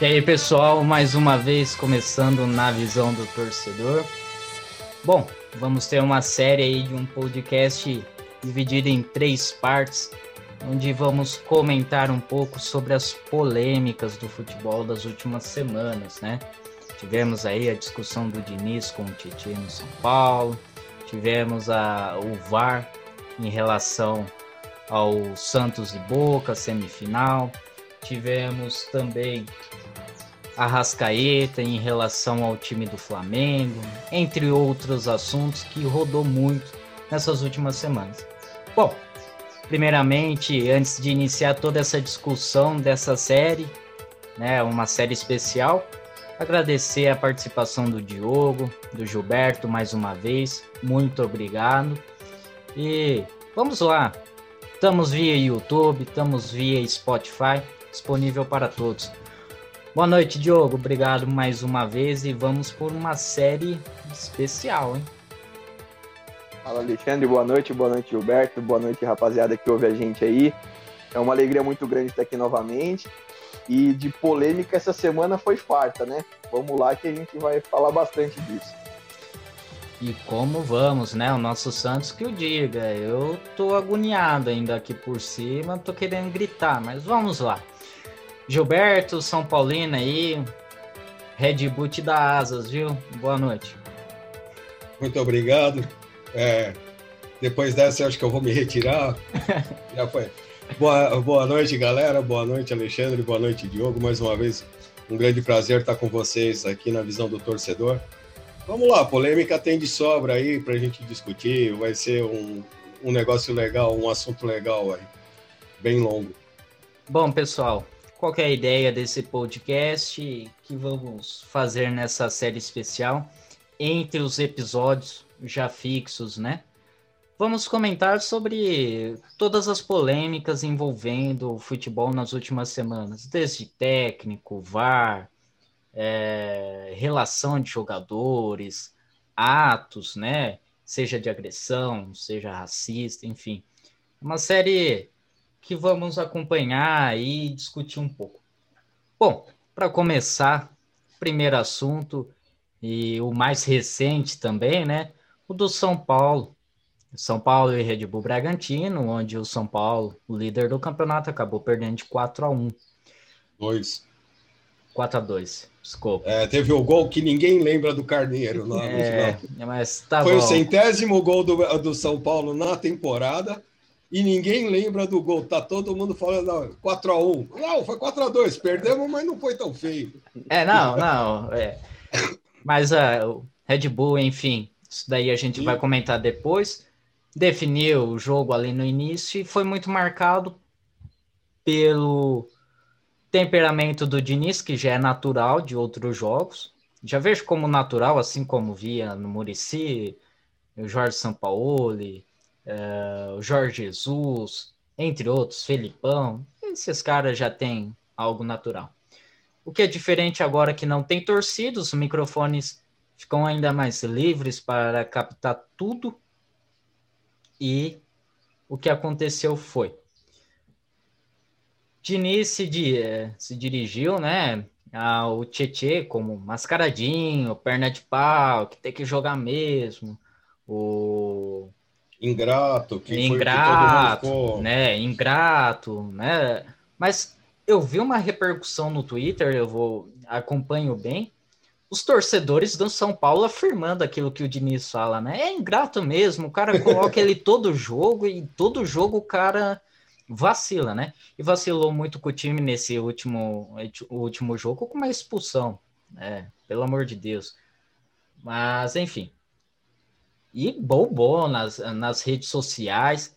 E aí, pessoal, mais uma vez começando na visão do torcedor. Bom, vamos ter uma série aí de um podcast dividido em três partes, onde vamos comentar um pouco sobre as polêmicas do futebol das últimas semanas, né? Tivemos aí a discussão do Diniz com o Titi no São Paulo, tivemos a, o VAR em relação ao Santos e Boca, semifinal, tivemos também a Rascaeta em relação ao time do Flamengo, entre outros assuntos que rodou muito nessas últimas semanas. Bom, primeiramente, antes de iniciar toda essa discussão dessa série, né, uma série especial, agradecer a participação do Diogo, do Gilberto mais uma vez, muito obrigado. E vamos lá, estamos via YouTube, estamos via Spotify, disponível para todos. Boa noite, Diogo. Obrigado mais uma vez e vamos por uma série especial, hein? Fala, Alexandre. Boa noite, boa noite, Gilberto. Boa noite, rapaziada que ouve a gente aí. É uma alegria muito grande estar aqui novamente. E de polêmica essa semana foi farta, né? Vamos lá que a gente vai falar bastante disso. E como vamos, né? O nosso Santos que o diga. Eu tô agoniado ainda aqui por cima, tô querendo gritar, mas vamos lá. Gilberto, São Paulino aí, Red te dá asas, viu? Boa noite. Muito obrigado. É, depois dessa, eu acho que eu vou me retirar. Já foi. Boa, boa noite, galera. Boa noite, Alexandre. Boa noite, Diogo. Mais uma vez, um grande prazer estar com vocês aqui na visão do torcedor. Vamos lá, polêmica tem de sobra aí para a gente discutir. Vai ser um, um negócio legal, um assunto legal aí, bem longo. Bom, pessoal, qual é a ideia desse podcast que vamos fazer nessa série especial entre os episódios já fixos, né? Vamos comentar sobre todas as polêmicas envolvendo o futebol nas últimas semanas, desde técnico, VAR, é, relação de jogadores, atos, né? Seja de agressão, seja racista, enfim. Uma série que vamos acompanhar e discutir um pouco. Bom, para começar, primeiro assunto e o mais recente também, né? O do São Paulo. São Paulo e Red Bull Bragantino, onde o São Paulo, o líder do campeonato, acabou perdendo de 4 a 1. 2. 4 a 2. Desculpa. É, teve o gol que ninguém lembra do Carneiro lá é, Mas tá Foi bom. o centésimo gol do, do São Paulo na temporada e ninguém lembra do gol. Tá todo mundo falando 4 a 1 Não, foi 4 a 2 Perdemos, mas não foi tão feio. É, não, não. É. Mas uh, o Red Bull, enfim, isso daí a gente Sim. vai comentar depois. Definiu o jogo ali no início e foi muito marcado pelo temperamento do Diniz, que já é natural de outros jogos. Já vejo como natural, assim como via no Murici, o Jorge Sampaoli, uh, Jorge Jesus, entre outros, Felipão, esses caras já têm algo natural. O que é diferente agora que não tem torcida, os microfones ficam ainda mais livres para captar tudo. E o que aconteceu foi. Diniz se, eh, se dirigiu, né, ao Tietê como mascaradinho, perna de pau, que tem que jogar mesmo. O ingrato, que ingrato, que né? Ingrato, né? Mas eu vi uma repercussão no Twitter, eu vou acompanho bem. Os torcedores do São Paulo afirmando aquilo que o Diniz fala, né? É ingrato mesmo, o cara coloca ele todo jogo e todo jogo o cara vacila, né? E vacilou muito com o time nesse último, último jogo com uma expulsão, né? Pelo amor de Deus. Mas, enfim, e bobou nas, nas redes sociais.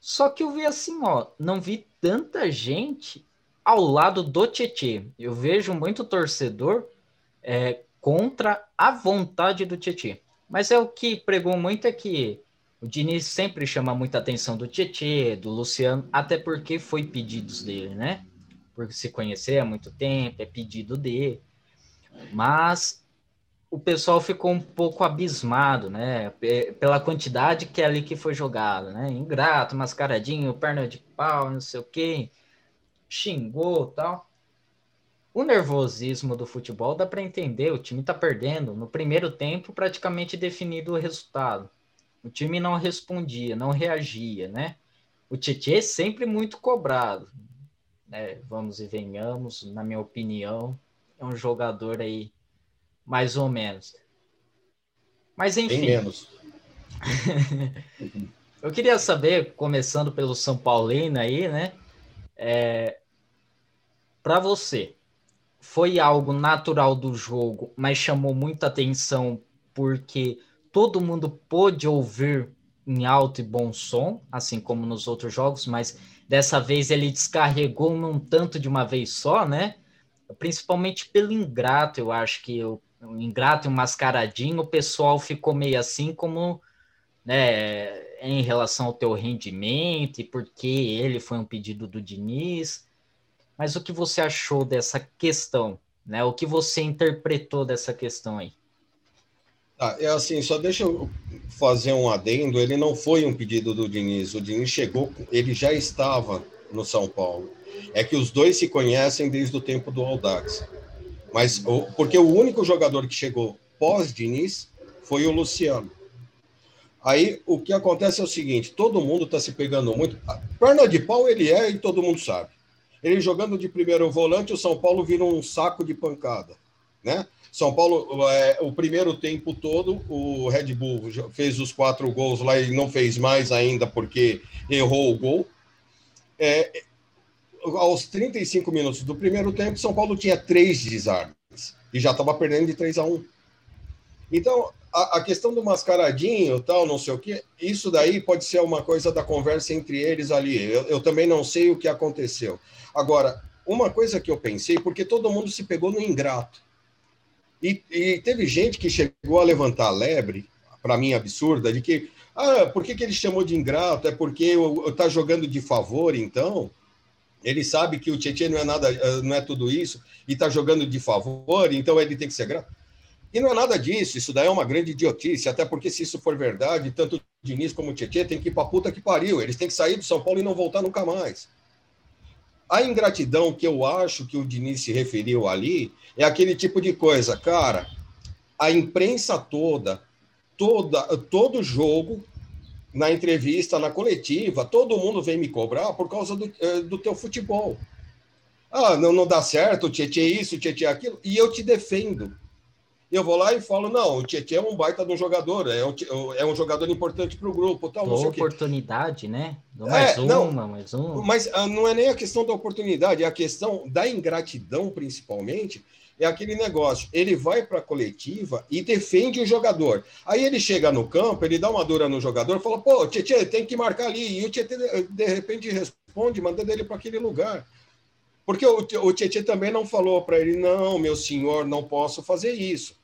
Só que eu vi assim, ó, não vi tanta gente ao lado do Tietê. Eu vejo muito torcedor é, contra a vontade do Tietê. Mas é o que pregou muito é que o Diniz sempre chama muita atenção do Tietê, do Luciano, até porque foi pedidos dele, né? Porque se conhecer há muito tempo, é pedido dele. Mas o pessoal ficou um pouco abismado, né? Pela quantidade que é ali que foi jogada, né? Ingrato, mascaradinho, perna de pau, não sei o quê, xingou tal. o nervosismo do futebol dá para entender, o time está perdendo. No primeiro tempo, praticamente definido o resultado. O time não respondia, não reagia, né? O Tietchan sempre muito cobrado. Né? Vamos e venhamos, na minha opinião, é um jogador aí mais ou menos. Mas enfim. Bem menos. Eu queria saber, começando pelo São Paulino aí, né? É, para você, foi algo natural do jogo, mas chamou muita atenção porque todo mundo pôde ouvir em alto e bom som, assim como nos outros jogos, mas dessa vez ele descarregou num tanto de uma vez só, né? Principalmente pelo ingrato, eu acho que o, o ingrato e o mascaradinho, o pessoal ficou meio assim como né, em relação ao teu rendimento e porque ele foi um pedido do Diniz. Mas o que você achou dessa questão? Né? O que você interpretou dessa questão aí? Ah, é assim, só deixa eu fazer um adendo. Ele não foi um pedido do Diniz. O Diniz chegou, ele já estava no São Paulo. É que os dois se conhecem desde o tempo do Audax. Mas porque o único jogador que chegou pós-Diniz foi o Luciano. Aí o que acontece é o seguinte: todo mundo está se pegando muito. perna de pau ele é e todo mundo sabe. Ele jogando de primeiro volante, o São Paulo vira um saco de pancada, né? São Paulo, é, o primeiro tempo todo, o Red Bull fez os quatro gols lá e não fez mais ainda porque errou o gol. É, aos 35 minutos do primeiro tempo, São Paulo tinha três desarmes e já estava perdendo de 3 a 1. Então, a, a, questão do mascaradinho, tal, não sei o que, isso daí pode ser uma coisa da conversa entre eles ali. Eu, eu também não sei o que aconteceu. Agora, uma coisa que eu pensei, porque todo mundo se pegou no ingrato. E, e teve gente que chegou a levantar a lebre, para mim absurda, de que, ah, por que, que ele chamou de ingrato? É porque está jogando de favor, então? Ele sabe que o Tietchan não é nada, eh, não é tudo isso, e está jogando de favor, então ele tem que ser grato. E não é nada disso, isso daí é uma grande idiotice, até porque se isso for verdade, tanto o Diniz como o Tietchan tem que ir para puta que pariu, eles têm que sair do São Paulo e não voltar nunca mais. A ingratidão que eu acho que o Diniz se referiu ali é aquele tipo de coisa, cara. A imprensa toda, toda, todo jogo, na entrevista, na coletiva, todo mundo vem me cobrar por causa do, eh, do teu futebol. Ah, não, não dá certo, o Tietchan é isso, o Tietchan é aquilo, e eu te defendo eu vou lá e falo, não, o Tietchan é um baita de um jogador, é um, é um jogador importante para o grupo. Tal, não oportunidade, né? mais é, uma, não, mais uma. Mas ah, não é nem a questão da oportunidade, é a questão da ingratidão, principalmente, é aquele negócio. Ele vai para a coletiva e defende o jogador. Aí ele chega no campo, ele dá uma dura no jogador, fala, pô, Tietchan, tem que marcar ali. E o Tietchan, de repente, responde, mandando ele para aquele lugar. Porque o, o Tietchan também não falou para ele, não, meu senhor, não posso fazer isso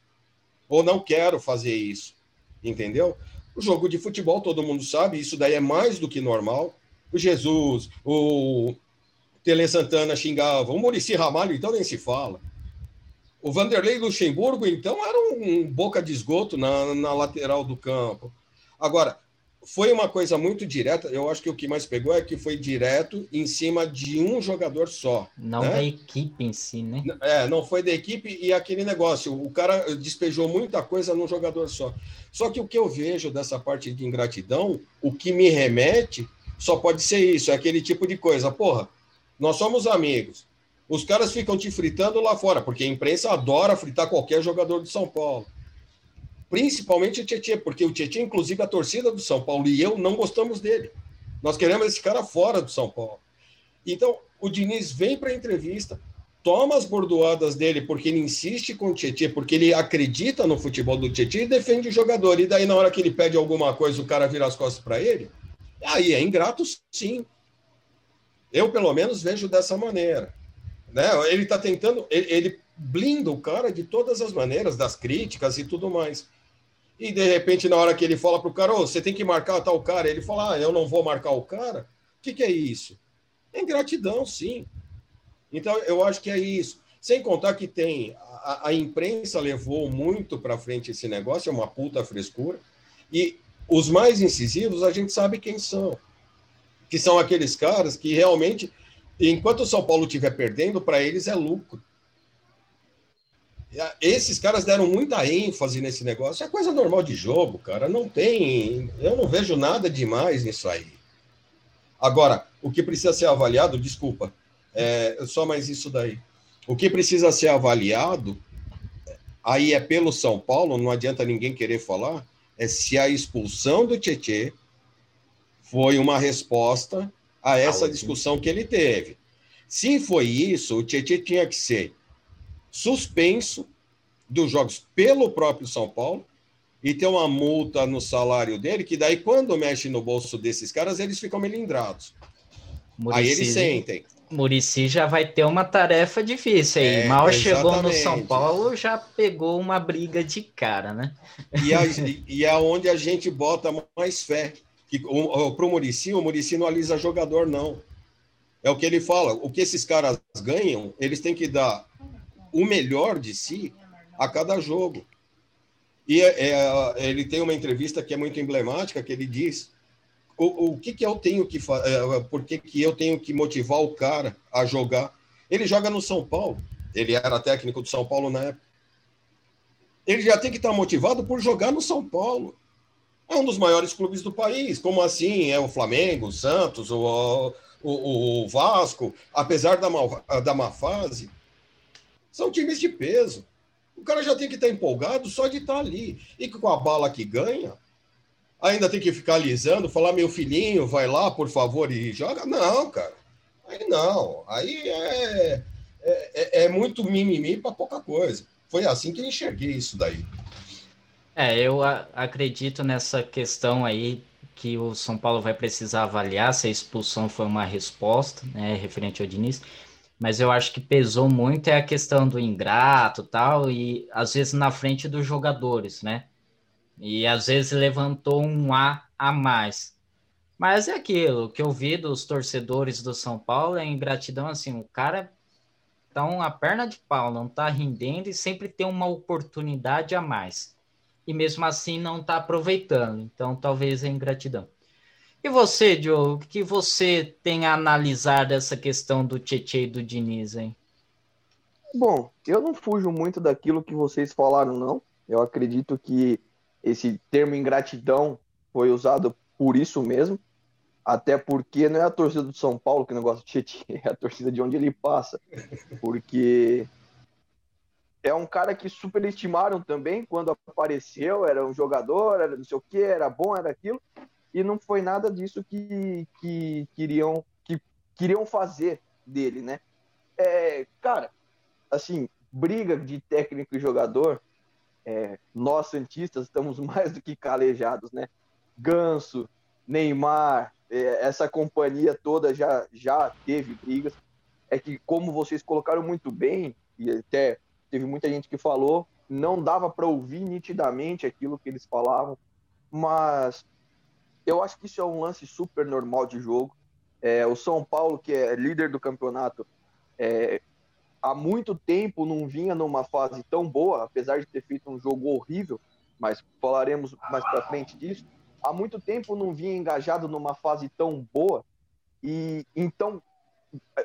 ou não quero fazer isso, entendeu? O jogo de futebol, todo mundo sabe, isso daí é mais do que normal. O Jesus, o Tele Santana xingava, o Murici Ramalho, então nem se fala. O Vanderlei Luxemburgo, então, era um boca de esgoto na, na lateral do campo. Agora, foi uma coisa muito direta. Eu acho que o que mais pegou é que foi direto em cima de um jogador só. Não né? da equipe em si, né? É, não foi da equipe e aquele negócio. O cara despejou muita coisa num jogador só. Só que o que eu vejo dessa parte de ingratidão, o que me remete, só pode ser isso: é aquele tipo de coisa. Porra, nós somos amigos. Os caras ficam te fritando lá fora, porque a imprensa adora fritar qualquer jogador de São Paulo principalmente o Tietchan, porque o Tietchan, inclusive a torcida do São Paulo e eu não gostamos dele. Nós queremos esse cara fora do São Paulo. Então, o Diniz vem para a entrevista, toma as bordoadas dele porque ele insiste com o Tietchan, porque ele acredita no futebol do Tietchan e defende o jogador. E daí, na hora que ele pede alguma coisa, o cara vira as costas para ele. Aí é ingrato, sim. Eu, pelo menos, vejo dessa maneira. Né? Ele está tentando, ele, ele blinda o cara de todas as maneiras, das críticas e tudo mais. E de repente, na hora que ele fala para o cara, oh, você tem que marcar tal cara, ele fala, ah, eu não vou marcar o cara. O que, que é isso? É ingratidão, sim. Então, eu acho que é isso. Sem contar que tem. A, a imprensa levou muito para frente esse negócio, é uma puta frescura. E os mais incisivos, a gente sabe quem são. Que são aqueles caras que realmente, enquanto o São Paulo estiver perdendo, para eles é lucro. esses caras deram muita ênfase nesse negócio. É coisa normal de jogo, cara. Não tem. Eu não vejo nada demais nisso aí. Agora, o que precisa ser avaliado, desculpa, é só mais isso daí. O que precisa ser avaliado, aí é pelo São Paulo, não adianta ninguém querer falar, é se a expulsão do Tietê foi uma resposta a essa discussão que ele teve. Se foi isso, o Tietê tinha que ser suspenso dos jogos pelo próprio São Paulo e ter uma multa no salário dele, que daí, quando mexe no bolso desses caras, eles ficam melindrados. Muricy, aí eles sentem. Murici já vai ter uma tarefa difícil aí. É, Mal exatamente. chegou no São Paulo, já pegou uma briga de cara, né? E, a, e é onde a gente bota mais fé. Que, o, pro Murici, o Murici não alisa jogador, não. É o que ele fala. O que esses caras ganham, eles têm que dar o melhor de si a cada jogo. E é, é, ele tem uma entrevista que é muito emblemática, que ele diz o, o que, que eu tenho que fazer, é, por que, que eu tenho que motivar o cara a jogar. Ele joga no São Paulo, ele era técnico do São Paulo na época. Ele já tem que estar motivado por jogar no São Paulo. É um dos maiores clubes do país. Como assim? É o Flamengo, o Santos, o, o, o Vasco, apesar da, mal, da má fase, são times de peso. O cara já tem que estar empolgado só de estar ali. E com a bala que ganha, ainda tem que ficar alisando, falar, meu filhinho, vai lá, por favor, e joga. Não, cara. Aí não. Aí é, é, é, é muito mimimi para pouca coisa. Foi assim que eu enxerguei isso daí. É, eu acredito nessa questão aí que o São Paulo vai precisar avaliar se a expulsão foi uma resposta, né, referente ao Diniz, mas eu acho que pesou muito é a questão do ingrato tal, e às vezes na frente dos jogadores, né? E às vezes levantou um A a mais. Mas é aquilo que eu vi dos torcedores do São Paulo é ingratidão assim, o cara tá uma perna de pau, não tá rendendo e sempre tem uma oportunidade a mais e mesmo assim não está aproveitando. Então, talvez é ingratidão. E você, Diogo, o que você tem a analisar dessa questão do Tietchan e do Diniz, hein? Bom, eu não fujo muito daquilo que vocês falaram, não. Eu acredito que esse termo ingratidão foi usado por isso mesmo. Até porque não é a torcida do São Paulo que negócio de Tietchan, é a torcida de onde ele passa. Porque é um cara que superestimaram também quando apareceu, era um jogador, era não sei o que, era bom, era aquilo, e não foi nada disso que, que queriam que queriam fazer dele, né? É, cara, assim, briga de técnico e jogador, é, nós santistas estamos mais do que calejados, né? Ganso, Neymar, é, essa companhia toda já já teve brigas. É que como vocês colocaram muito bem e até teve muita gente que falou, não dava para ouvir nitidamente aquilo que eles falavam, mas eu acho que isso é um lance super normal de jogo. É, o São Paulo, que é líder do campeonato, é, há muito tempo não vinha numa fase tão boa, apesar de ter feito um jogo horrível, mas falaremos mais para frente disso. Há muito tempo não vinha engajado numa fase tão boa, e então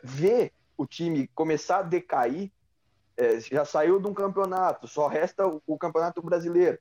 ver o time começar a decair é, já saiu de um campeonato, só resta o, o, campeonato brasileiro.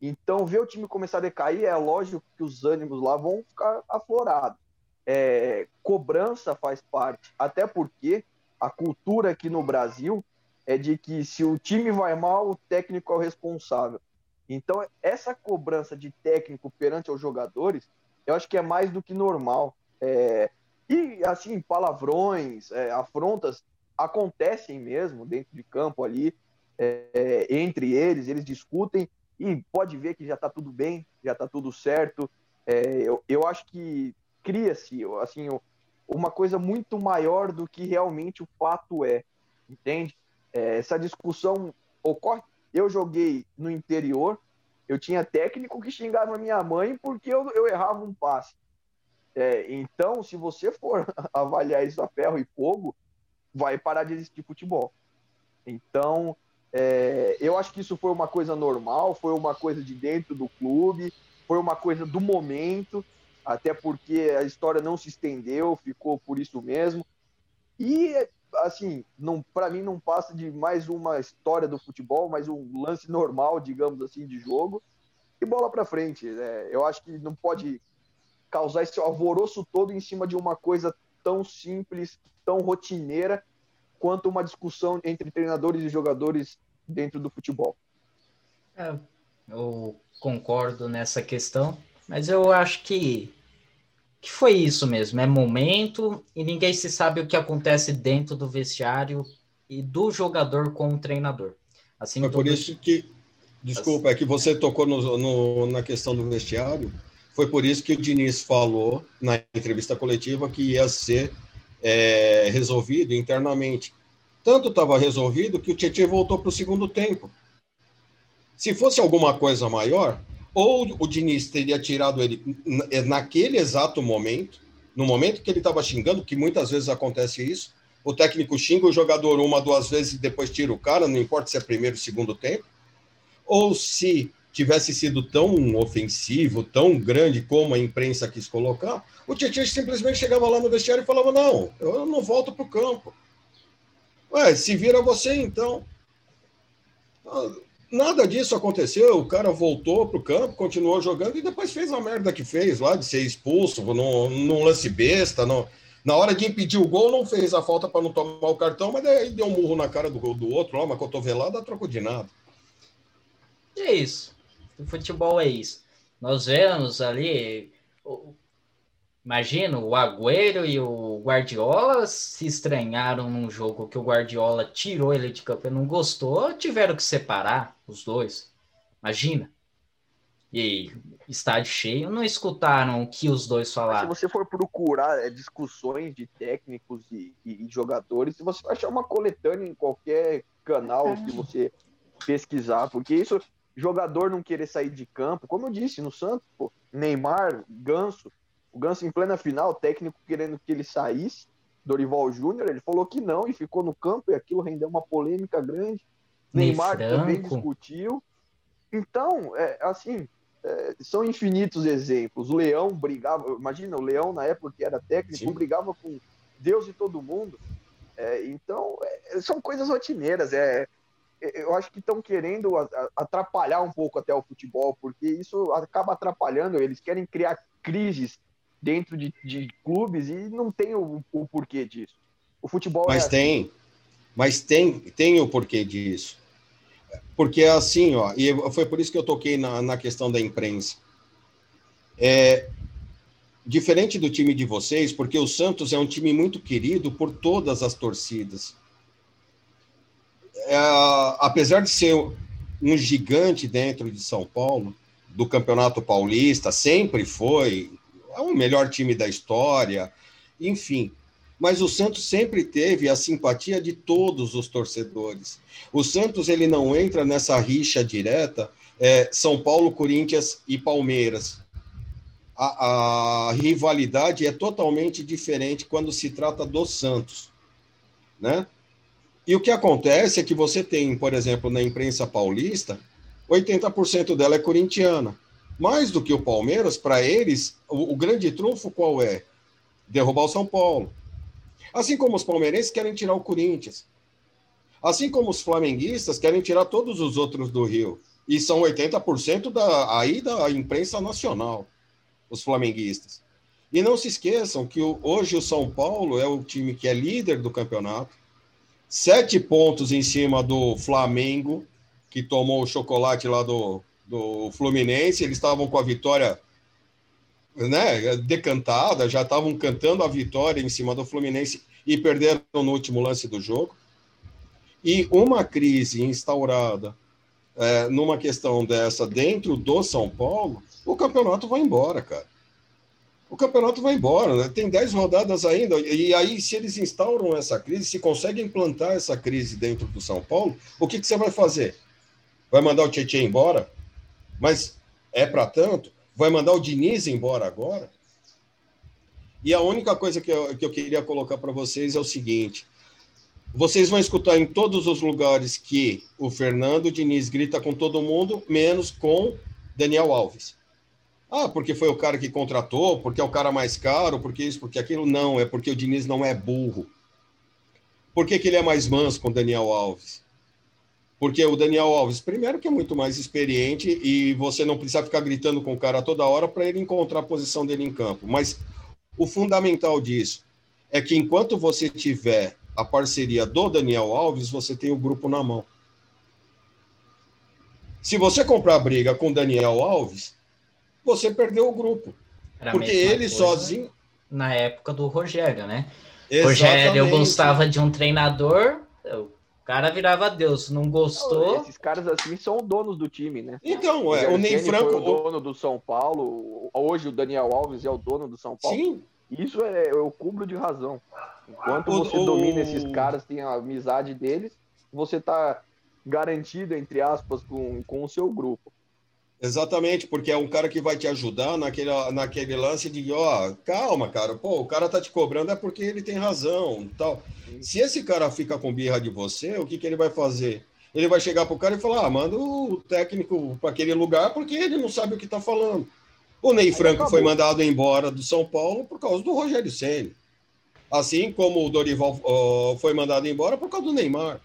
Então, ver o time começar a decair, é lógico que os ânimos lá vão ficar aflorados. É, cobrança faz parte, até porque a cultura aqui no Brasil é de que se o time vai mal, o técnico é o responsável. Então, essa cobrança de técnico perante os jogadores, eu acho que é mais do que normal. É, e, assim, palavrões, é, afrontas acontecem mesmo dentro de campo ali, é, entre eles, eles discutem e pode ver que já está tudo bem, já está tudo certo. É, eu, eu acho que cria-se assim, uma coisa muito maior do que realmente o fato é, entende? É, essa discussão ocorre. Eu joguei no interior, eu tinha técnico que xingava minha mãe porque eu, eu errava um passe. É, então, se você for avaliar isso a ferro e fogo, vai parar de existir futebol. Então, é, eu acho que isso foi uma coisa normal, foi uma coisa de dentro do clube, foi uma coisa do momento, até porque a história não se estendeu, ficou por isso mesmo. E assim, não para mim não passa de mais uma história do futebol, mais um lance normal, digamos assim, de jogo e bola para frente. É, eu acho que não pode causar esse alvoroço todo em cima de uma coisa tão simples, tão rotineira quanto uma discussão entre treinadores e jogadores dentro do futebol. É, eu concordo nessa questão, mas eu acho que, que foi isso mesmo, é momento e ninguém se sabe o que acontece dentro do vestiário e do jogador com o treinador. Assim, é por isso que, desculpa, é que você tocou no, no, na questão do vestiário, foi por isso que o Diniz falou na entrevista coletiva que ia ser é, resolvido internamente. Tanto estava resolvido que o Tietchan voltou para o segundo tempo. Se fosse alguma coisa maior, ou o Diniz teria tirado ele naquele exato momento, no momento que ele estava xingando, que muitas vezes acontece isso, o técnico xinga o jogador uma, duas vezes e depois tira o cara, não importa se é primeiro ou segundo tempo, ou se tivesse sido tão ofensivo, tão grande como a imprensa quis colocar, o Tietchan simplesmente chegava lá no vestiário e falava: Não, eu não volto para o campo. Ué, se vira você então. Nada disso aconteceu. O cara voltou para o campo, continuou jogando e depois fez a merda que fez lá de ser expulso num, num lance besta. Na hora de impedir o gol, não fez a falta para não tomar o cartão, mas daí deu um murro na cara do, do outro, uma cotovelada, troco de nada. É isso. O futebol é isso. Nós vemos ali. Imagina, o Agüero e o Guardiola se estranharam num jogo que o Guardiola tirou ele de campo e não gostou, tiveram que separar os dois. Imagina. E estádio cheio, não escutaram o que os dois falaram. se você for procurar é, discussões de técnicos e, e, e, jogadores, você vai achar uma coletânea em qualquer canal que você pesquisar, porque isso jogador não querer sair de campo, como eu disse, no Santos, pô, Neymar, Ganso, o Ganso em plena final, técnico querendo que ele saísse, Dorival Júnior, ele falou que não e ficou no campo e aquilo rendeu uma polêmica grande. Neymar também discutiu. Então, é, assim, é, são infinitos exemplos. O Leão brigava, imagina, o Leão na época que era técnico, Sim. brigava com Deus e todo mundo. É, então, é, são coisas rotineiras. É, eu acho que estão querendo atrapalhar um pouco até o futebol, porque isso acaba atrapalhando. Eles querem criar crises dentro de, de clubes e não tem o, o, porquê disso. O futebol mas é tem, assim. mas tem, tem o porquê disso. Porque é assim, ó, e foi por isso que eu toquei na, na questão da imprensa. É, diferente do time de vocês, porque o Santos é um time muito querido por todas as torcidas é, apesar de ser um gigante dentro de São Paulo, do Campeonato Paulista, sempre foi é o melhor time da história, enfim. Mas o Santos sempre teve a simpatia de todos os torcedores. O Santos ele não entra nessa rixa direta é, São Paulo, Corinthians e Palmeiras. A, a, rivalidade é totalmente diferente quando se trata do Santos, né? E o que acontece é que você tem, por exemplo, na imprensa paulista, 80% dela é corintiana. Mais do que o Palmeiras, para eles, o, o, grande trunfo qual é? Derrubar o São Paulo. Assim como os palmeirenses querem tirar o Corinthians. Assim como os flamenguistas querem tirar todos os outros do Rio. E são 80% da, aí da imprensa nacional, os flamenguistas. E não se esqueçam que o, hoje o São Paulo é o time que é líder do campeonato, sete pontos em cima do Flamengo, que tomou o chocolate lá do, do Fluminense. Eles estavam com a vitória né, decantada, já estavam cantando a vitória em cima do Fluminense e perderam no último lance do jogo. E uma crise instaurada é, numa questão dessa dentro do São Paulo, o campeonato vai embora, cara o campeonato vai embora, né? tem 10 rodadas ainda, e aí se eles instauram essa crise, se conseguem implantar essa crise dentro do São Paulo, o que, que você vai fazer? Vai mandar o Tietchan embora? Mas é para tanto? Vai mandar o Diniz embora agora? E a única coisa que eu, que eu queria colocar para vocês é o seguinte: vocês vão escutar em todos os lugares que o Fernando Diniz grita com todo mundo, menos com Daniel Alves. Ah, porque foi o cara que contratou, porque é o cara mais caro, porque isso, porque aquilo. Não, é porque o Diniz não é burro. Por que, que ele é mais manso com o Daniel Alves? Porque o Daniel Alves, primeiro, que é muito mais experiente e você não precisa ficar gritando com o cara toda hora para ele encontrar a posição dele em campo. Mas o fundamental disso é que enquanto você tiver a parceria do Daniel Alves, você tem o grupo na mão. Se você comprar briga com o Daniel Alves, você perdeu o grupo. Era porque ele sozinho. Na época do Rogério, né? Exatamente. Rogério gostava de um treinador, o cara virava Deus, não gostou. esses caras assim são donos do time, né? Então, é, o Ney Franco. Foi o dono do São Paulo, hoje o Daniel Alves é o dono do São Paulo. Sim. Isso é, o cúmulo de razão. Enquanto o, você o... domina esses caras, tem a amizade deles, você tá garantido, entre aspas, com, com o seu grupo. Exatamente, porque é um cara que vai te ajudar naquele, naquele lance de, ó, calma, cara, pô, o cara tá te cobrando é porque ele tem razão, tal. Se esse cara fica com birra de você, o que, que ele vai fazer? Ele vai chegar pro cara e falar, ah, manda o técnico para aquele lugar porque ele não sabe o que tá falando. O Ney Franco foi mandado embora do São Paulo por causa do Rogério Ceni. Assim como o Dorival uh, foi mandado embora por causa do Neymar.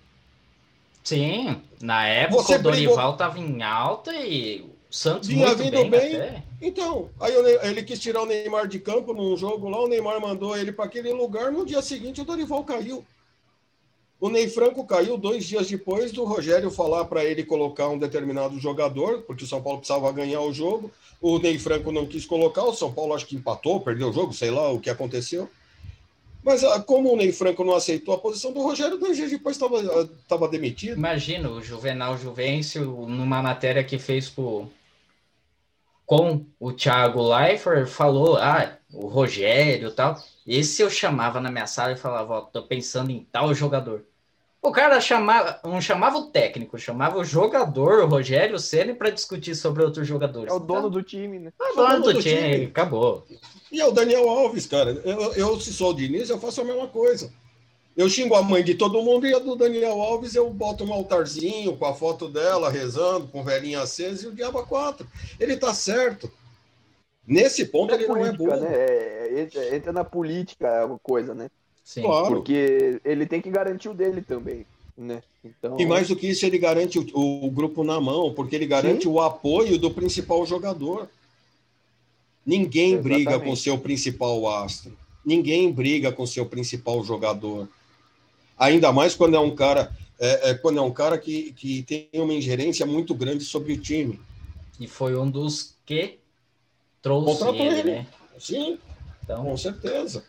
Sim, na época Você o Dorival estava em alta e o Santos Vinha vindo bem. bem. Então, aí ele quis tirar o Neymar de campo num jogo lá, o Neymar mandou ele para aquele lugar, no dia seguinte o Dorival caiu. O Ney Franco caiu dois dias depois do Rogério falar para ele colocar um determinado jogador, porque o São Paulo precisava ganhar o jogo. O Ney Franco não quis colocar, o São Paulo acho que empatou, perdeu o jogo, sei lá o que aconteceu. Mas ah, como o Ney Franco não aceitou a posição do Rogério, dois dias depois estava demitido. Imagina o Juvenal Juvencio, numa matéria que fez por, com o Thiago Leifert, falou: ah, o Rogério e tal. Esse eu chamava na minha sala e falava: ó, tô pensando em tal jogador. O cara chamava, não chamava o técnico, chamava o jogador, o Rogério Ceni, para discutir sobre outros jogadores. É o dono do time, né? É o dono, dono do, do time, time, acabou. E é o Daniel Alves, cara. Eu, eu, se sou o Diniz, eu faço a mesma coisa. Eu xingo a mãe de todo mundo e a do Daniel Alves eu boto um altarzinho com a foto dela rezando, com velhinha acesa e o diabo quatro. Ele tá certo. Nesse ponto é ele política, não é bom. Né? É, é, entra na política é uma coisa, né? Sim. Claro. Porque ele tem que garantir o dele também. Né? Então... E mais do que isso, ele garante o, o grupo na mão, porque ele garante Sim. o apoio do principal jogador. Ninguém Exatamente. briga com seu principal astro. Ninguém briga com seu principal jogador. Ainda mais quando é um cara, é, é, quando é um cara que, que tem uma ingerência muito grande sobre o time. E foi um dos que trouxe ele, ele, né? Sim, então... com certeza.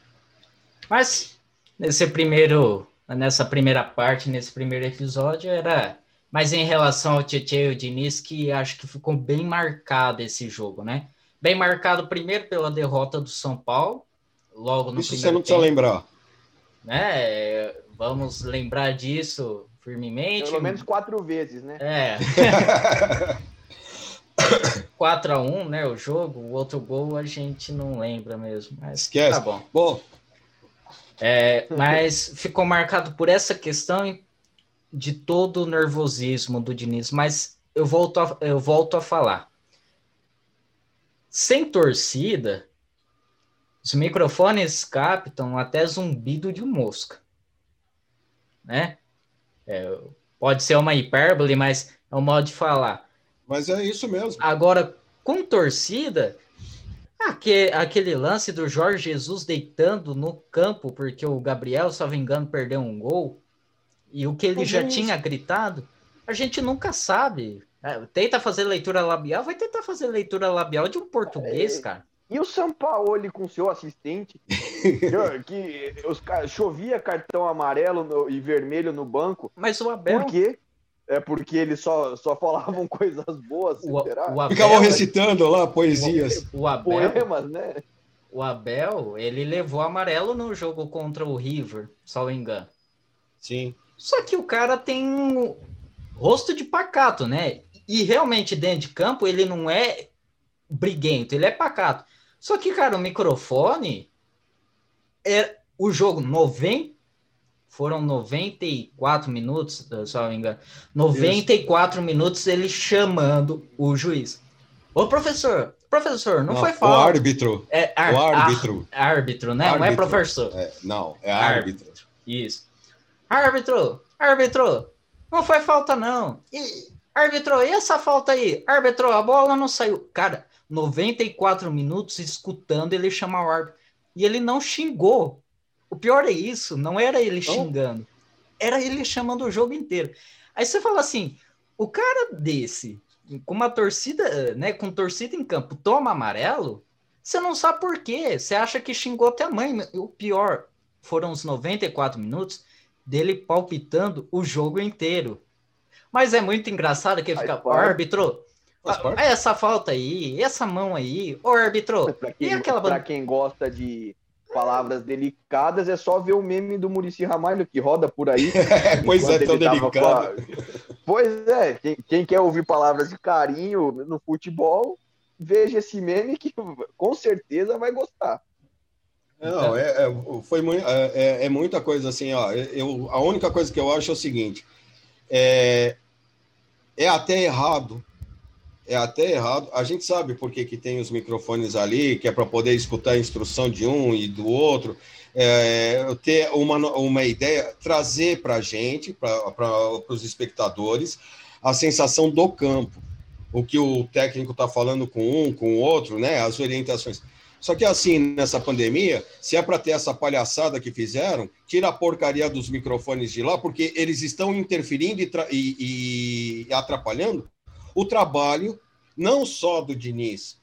Mas nesse primeiro, nessa primeira parte, nesse primeiro episódio, era mas em relação ao Tietchan e o Diniz, que acho que ficou bem marcado esse jogo, né? Bem marcado primeiro pela derrota do São Paulo, logo no Isso você não precisa lembrar. Né? Vamos lembrar disso firmemente. Pelo menos quatro vezes, né? É. 4 a 1 né? O jogo, o outro gol a gente não lembra mesmo. Mas Esquece. Tá bom. Bom. É, mas ficou marcado por essa questão de todo o nervosismo do Diniz. Mas eu volto a, eu volto a falar sem torcida, os microfones captam até zumbido de mosca, né? É, pode ser uma hipérbole, mas é um modo de falar. Mas é isso mesmo. Agora, com torcida, aquele, aquele lance do Jorge Jesus deitando no campo, porque o Gabriel, se não me engano, perdeu um gol, e o que ele já tinha gritado, a gente nunca sabe. É, tenta fazer leitura labial, vai tentar fazer leitura labial de um português, é, cara. E o São Paulo com seu assistente, que os, chovia cartão amarelo no, e vermelho no banco. Mas o Abel. Por quê? É porque eles só, só falavam coisas boas, o, será? O Abel, Ficavam recitando lá poesias. O, o Abel, Poemas, né? O Abel, ele levou amarelo no jogo contra o River, só engano. Sim. Só que o cara tem rosto de pacato, né? E realmente, dentro de campo, ele não é briguento, ele é pacato. Só que, cara, o microfone é o jogo 90 foram 94 minutos, se não me engano. 94 Isso. minutos ele chamando o juiz. Ô, professor, professor, não, não foi falta. O árbitro. É, ar, o árbitro. árbitro, né? Árbitro. Não é professor. É, não, é árbitro. árbitro. Isso. árbitro, árbitro, não foi falta não. E, árbitro, e essa falta aí? Árbitro, a bola não saiu. Cara, 94 minutos escutando ele chamar o árbitro. E ele não xingou. O pior é isso, não era ele xingando. Era ele chamando o jogo inteiro. Aí você fala assim, o cara desse, com uma torcida, né, com torcida em campo, toma amarelo, você não sabe por quê. Você acha que xingou até a mãe. O pior foram os 94 minutos dele palpitando o jogo inteiro. Mas é muito engraçado que ele fica, árbitro, essa falta aí, essa mão aí, ô árbitro, pra quem, e aquela Pra quem gosta de palavras delicadas, é só ver o meme do Murici Ramalho que roda por aí. pois é, tão delicado. A... Pois é, quem, quem, quer ouvir palavras de carinho no futebol, veja esse meme que com certeza vai gostar. Não, é, é foi muito, é, é, é, muita coisa assim, ó. Eu, a única coisa que eu acho é o seguinte: é, é até errado. É até errado. A gente sabe por que, que tem os microfones ali, que é para poder escutar a instrução de um e do outro. É, ter uma, uma ideia, trazer para a gente, para os espectadores, a sensação do campo. O que o técnico está falando com um, com o outro, né? As orientações. Só que assim, nessa pandemia, se é para ter essa palhaçada que fizeram, tira a porcaria dos microfones de lá, porque eles estão interferindo e, e, e atrapalhando o trabalho, não só do Diniz,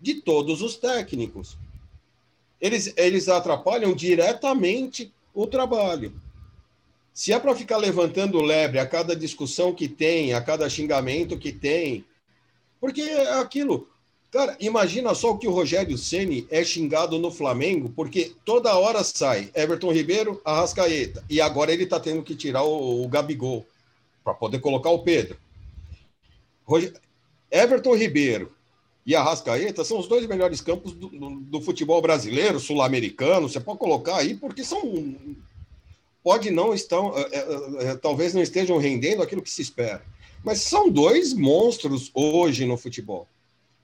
de todos os técnicos. Eles, eles atrapalham diretamente o trabalho. Se é para ficar levantando lebre a cada discussão que tem, a cada xingamento que tem, porque é aquilo, Cara, imagina só o que o Rogério Ceni é xingado no Flamengo, porque toda hora sai Everton Ribeiro, Arrascaeta, e agora ele está tendo que tirar o, o Gabigol para poder colocar o Pedro. Everton Ribeiro e Arrascaeta são os dois melhores campos do, do, futebol brasileiro, sul-americano. Você pode colocar aí, porque são. Pode não estão, é, é, talvez não estejam rendendo aquilo que se espera. Mas são dois monstros hoje no futebol.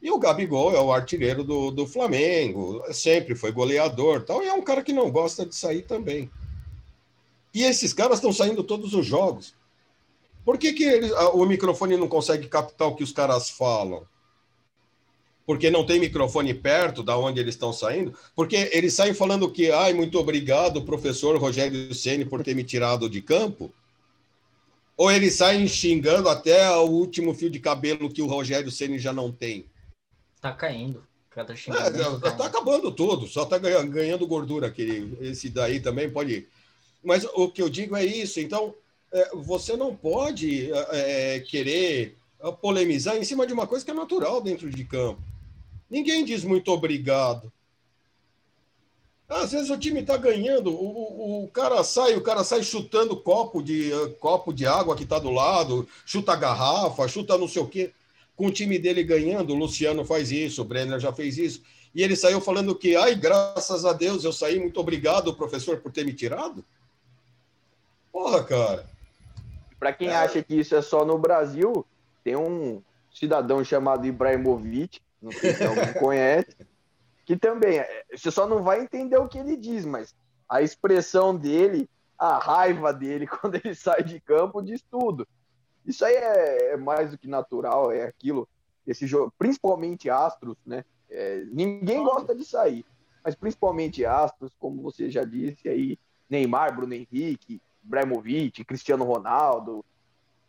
E o Gabigol é o artilheiro do, do Flamengo, sempre foi goleador tal, e é um cara que não gosta de sair também. E esses caras estão saindo todos os jogos. Por que, que eles, o microfone não consegue captar o que os caras falam? Porque não tem microfone perto da onde eles estão saindo? Porque eles saem falando que, ai, muito obrigado, professor Rogério Ceni por ter me tirado de campo? Ou eles saem xingando até o último fio de cabelo que o Rogério Ceni já não tem? Tá caindo. Cada é, tá, tá acabando tudo, só tá ganhando gordura aquele, esse daí também pode. Mas o que eu digo é isso. Então, é, você não pode é, querer polemizar em cima de uma coisa que é natural dentro de campo. Ninguém diz muito obrigado. Às vezes o time está ganhando, o, o, cara sai, o cara sai chutando copo de copo de água que está do lado, chuta garrafa, chuta não sei o quê com o time dele ganhando, o Luciano faz isso, o Brenner já fez isso, e ele saiu falando que, ai, graças a Deus eu saí, muito obrigado, professor, por ter me tirado? Porra, cara. Para quem é... acha que isso é só no Brasil, tem um cidadão chamado Ibrahimovic, não sei se alguém conhece, que também, é, você só não vai entender o que ele diz, mas a expressão dele, a raiva dele quando ele sai de campo diz tudo. Isso aí é, é mais do que natural, é aquilo. Esse jogo, principalmente Astros, né? É, ninguém gosta de sair, mas principalmente Astros, como você já disse aí, Neymar, Bruno Henrique, Ibrahimovic, Cristiano Ronaldo.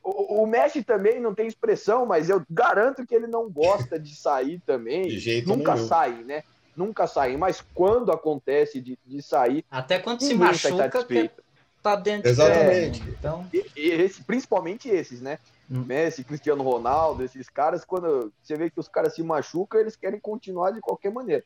O, o, Messi também não tem expressão, mas eu garanto que ele não gosta de sair também. De jeito Nunca nenhum. sai, né? Nunca sai, mas quando acontece de, de sair. Até quando se machuca, tá dentro Exatamente. De... Então... E, e esse, principalmente esses, né? Hum. Messi, Cristiano Ronaldo, esses caras, quando você vê que os caras se machucam, eles querem continuar de qualquer maneira.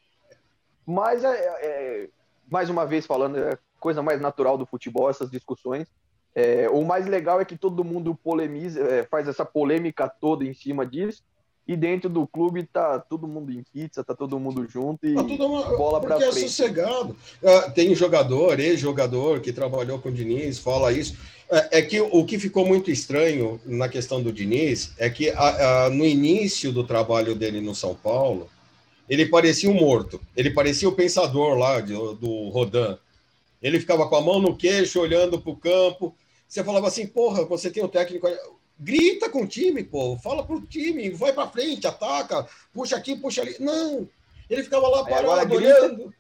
Mas, é, é mais uma vez falando, é coisa mais natural do futebol, essas discussões. É, o mais legal é que todo mundo polemiza, é, faz essa polêmica toda em cima disso, e dentro do clube tá todo mundo em pizza, tá todo mundo junto e tá uma... bola para frente. é sossegado. Uh, tem jogador, ex-jogador que trabalhou com o Diniz, fala isso. É, é, que o que ficou muito estranho na questão do Diniz é que a, a, no início do trabalho dele no São Paulo, ele parecia um morto. Ele parecia o pensador lá de, do Rodan. Ele ficava com a mão no queixo, olhando para o campo, você falava assim, porra, você tem um técnico. Grita com o time, pô. Fala pro time, vai pra frente, ataca, puxa aqui, puxa ali. Não. Ele ficava lá parado, olhando.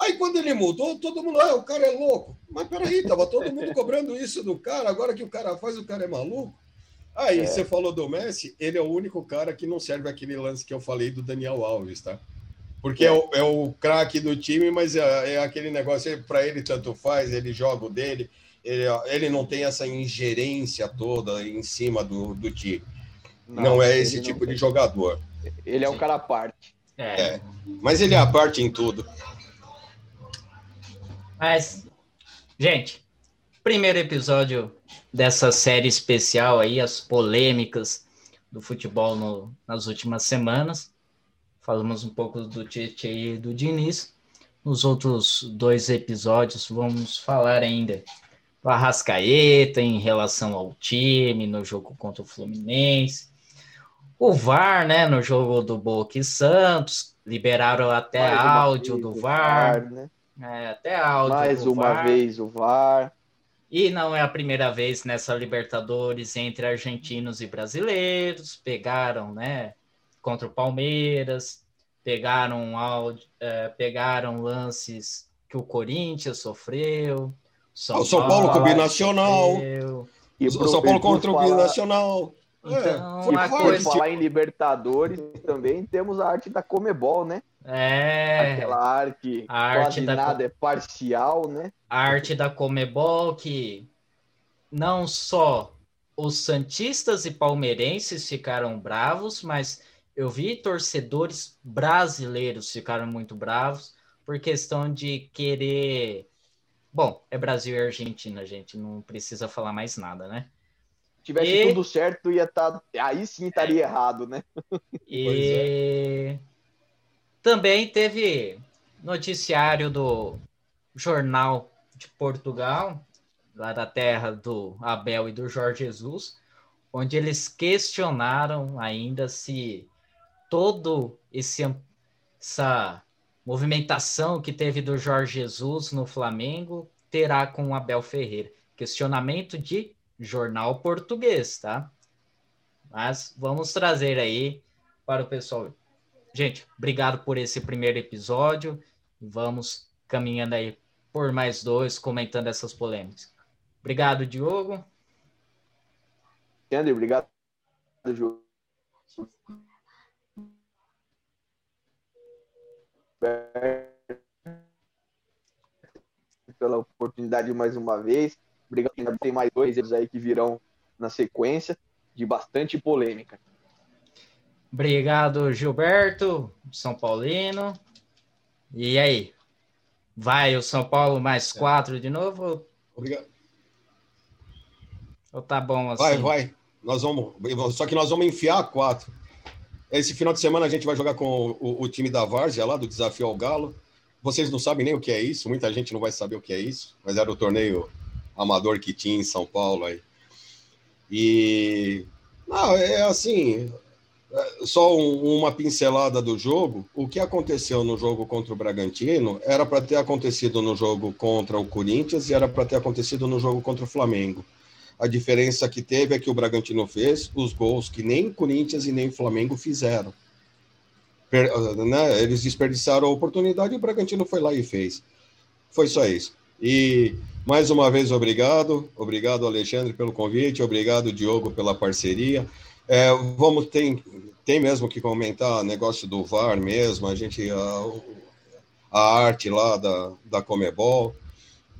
Aí quando ele mudou, todo mundo, ah, o cara é louco. Mas peraí, tava todo mundo cobrando isso do cara, agora que o cara faz, o cara é maluco. Aí é. você falou do Messi, ele é o único cara que não serve aquele lance que eu falei do Daniel Alves, tá? Porque é, é o, é o craque do time, mas é, é aquele negócio, para ele tanto faz, ele joga o dele, ele, ele não tem essa ingerência toda em cima do, do time. Não, não é esse tipo de jogador. Ele é um cara à parte. É. é. Mas ele é a parte em tudo. Mas, gente, primeiro episódio dessa série especial aí, as polêmicas do futebol no, nas últimas semanas. Falamos um pouco do Tite e do Diniz. Nos outros dois episódios, vamos falar ainda do Arrascaeta em relação ao time, no jogo contra o Fluminense. O VAR, né, no jogo do Boca e Santos, liberaram até Mais áudio do VAR. VAR né? É, até áudio. Mais uma VAR. vez o VAR. E não é a primeira vez nessa Libertadores entre argentinos e brasileiros. Pegaram, né? Contra o Palmeiras, pegaram, áudio, é, pegaram lances que o Corinthians sofreu. São o São Paulo, Paulo com o Binacional. E o São Paulo contra o Binacional. Então, é, e por falar em Libertadores, também temos a arte da Comebol, né? É. Aquela arte, a arte quase da... nada é parcial, né? A arte da Comebol que não só os santistas e palmeirenses ficaram bravos, mas eu vi torcedores brasileiros ficaram muito bravos por questão de querer. Bom, é Brasil e Argentina, gente, não precisa falar mais nada, né? Tivesse e... tudo certo, ia estar. Tá... Aí sim estaria é. errado, né? E. É. Também teve noticiário do Jornal de Portugal, lá da terra do Abel e do Jorge Jesus, onde eles questionaram ainda se todo esse essa movimentação que teve do Jorge Jesus no Flamengo terá com o Abel Ferreira. Questionamento de jornal português, tá? Mas vamos trazer aí para o pessoal Gente, obrigado por esse primeiro episódio. Vamos caminhando aí por mais dois, comentando essas polêmicas. Obrigado, Diogo. André, obrigado, Diogo. Pela oportunidade mais uma vez. Obrigado. Tem mais dois aí que virão na sequência de bastante polêmica. Obrigado, Gilberto, São Paulino. E aí? Vai o São Paulo mais é. quatro de novo? Obrigado. Ou tá bom assim? Vai, vai. Nós vamos. Só que nós vamos enfiar quatro. Esse final de semana a gente vai jogar com o, o time da Várzea lá, do Desafio ao Galo. Vocês não sabem nem o que é isso, muita gente não vai saber o que é isso, mas era o torneio amador que tinha em São Paulo aí. E. Não, é assim, só um, uma pincelada do jogo. O que aconteceu no jogo contra o Bragantino era para ter acontecido no jogo contra o Corinthians e era para ter acontecido no jogo contra o Flamengo. A diferença que teve é que o Bragantino fez os gols que nem Corinthians e nem Flamengo fizeram. Per, né? Eles desperdiçaram a oportunidade e o Bragantino foi lá e fez. Foi só isso. E mais uma vez, obrigado. Obrigado, Alexandre, pelo convite. Obrigado, Diogo, pela parceria. É, vamos, tem, tem mesmo que comentar negócio do VAR mesmo, a gente, a, a arte lá da, da Comebol.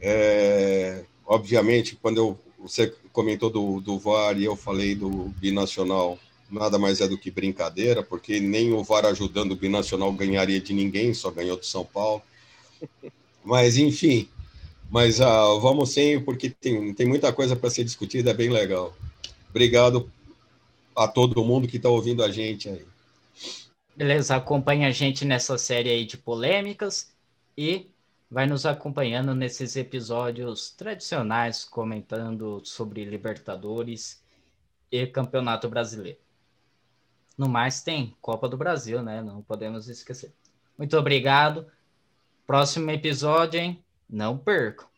É, obviamente, quando eu, você comentou do, do VAR e eu falei do binacional, nada mais é do que brincadeira, porque nem o VAR ajudando o binacional ganharia de ninguém, só ganhou do São Paulo. Mas, enfim, mas ah, vamos sim, porque tem, tem muita coisa para ser discutida, é bem legal. Obrigado a todo mundo que está ouvindo a gente aí. Beleza, acompanha a gente nessa série aí de polêmicas e vai nos acompanhando nesses episódios tradicionais comentando sobre Libertadores e Campeonato Brasileiro. No mais tem Copa do Brasil, né? Não podemos esquecer. Muito obrigado. Próximo episódio, hein? Não percam.